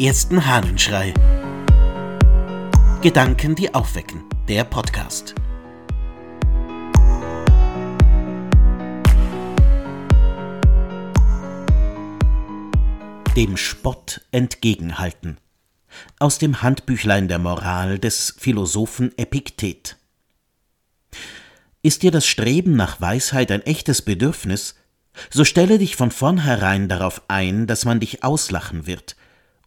ersten Hahnenschrei. Gedanken, die aufwecken. Der Podcast. Dem Spott entgegenhalten. Aus dem Handbüchlein der Moral des Philosophen Epiktet. Ist dir das Streben nach Weisheit ein echtes Bedürfnis, so stelle dich von vornherein darauf ein, dass man dich auslachen wird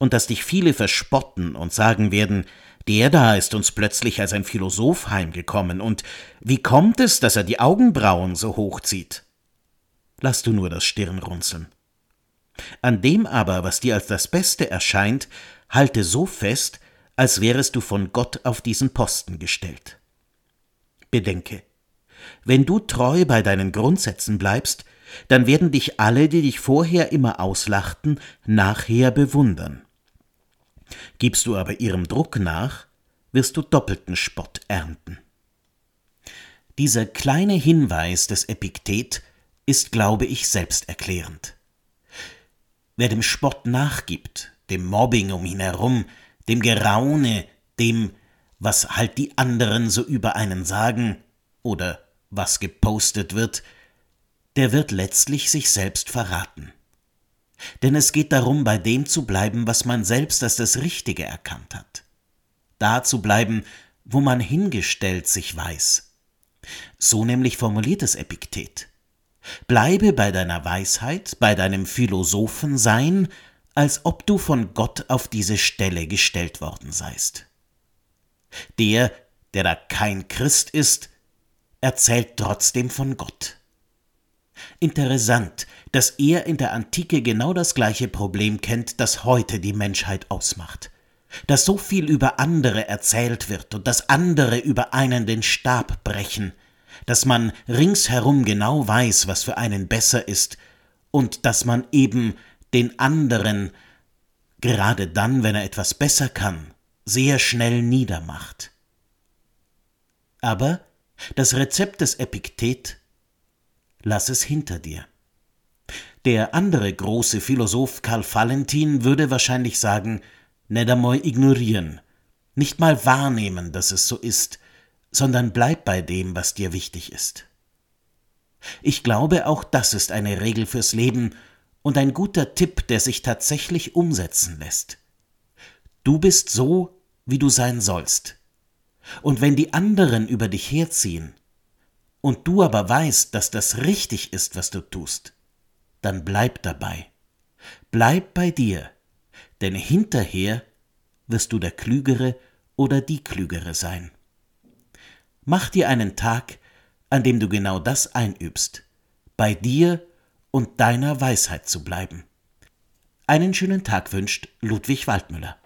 und dass dich viele verspotten und sagen werden, der da ist uns plötzlich als ein Philosoph heimgekommen, und wie kommt es, dass er die Augenbrauen so hochzieht? Lass du nur das Stirnrunzeln. An dem aber, was dir als das Beste erscheint, halte so fest, als wärest du von Gott auf diesen Posten gestellt. Bedenke, wenn du treu bei deinen Grundsätzen bleibst, dann werden dich alle, die dich vorher immer auslachten, nachher bewundern. Gibst du aber ihrem Druck nach, wirst du doppelten Spott ernten. Dieser kleine Hinweis des Epiktet ist, glaube ich, selbsterklärend. Wer dem Spott nachgibt, dem Mobbing um ihn herum, dem Geraune, dem, was halt die anderen so über einen sagen oder was gepostet wird, der wird letztlich sich selbst verraten. Denn es geht darum, bei dem zu bleiben, was man selbst als das Richtige erkannt hat. Da zu bleiben, wo man hingestellt sich weiß. So nämlich formuliert es Epiktet. Bleibe bei deiner Weisheit, bei deinem Philosophensein, als ob du von Gott auf diese Stelle gestellt worden seist. Der, der da kein Christ ist, erzählt trotzdem von Gott. Interessant, dass er in der Antike genau das gleiche Problem kennt, das heute die Menschheit ausmacht. Dass so viel über andere erzählt wird und dass andere über einen den Stab brechen, dass man ringsherum genau weiß, was für einen besser ist, und dass man eben den anderen, gerade dann, wenn er etwas besser kann, sehr schnell niedermacht. Aber das Rezept des Epiktet lass es hinter dir. Der andere große Philosoph Karl Valentin würde wahrscheinlich sagen, einmal ignorieren, nicht mal wahrnehmen, dass es so ist, sondern bleib bei dem, was dir wichtig ist. Ich glaube, auch das ist eine Regel fürs Leben und ein guter Tipp, der sich tatsächlich umsetzen lässt. Du bist so, wie du sein sollst. Und wenn die anderen über dich herziehen, und du aber weißt, dass das richtig ist, was du tust, dann bleib dabei. Bleib bei dir, denn hinterher wirst du der Klügere oder die Klügere sein. Mach dir einen Tag, an dem du genau das einübst, bei dir und deiner Weisheit zu bleiben. Einen schönen Tag wünscht Ludwig Waldmüller.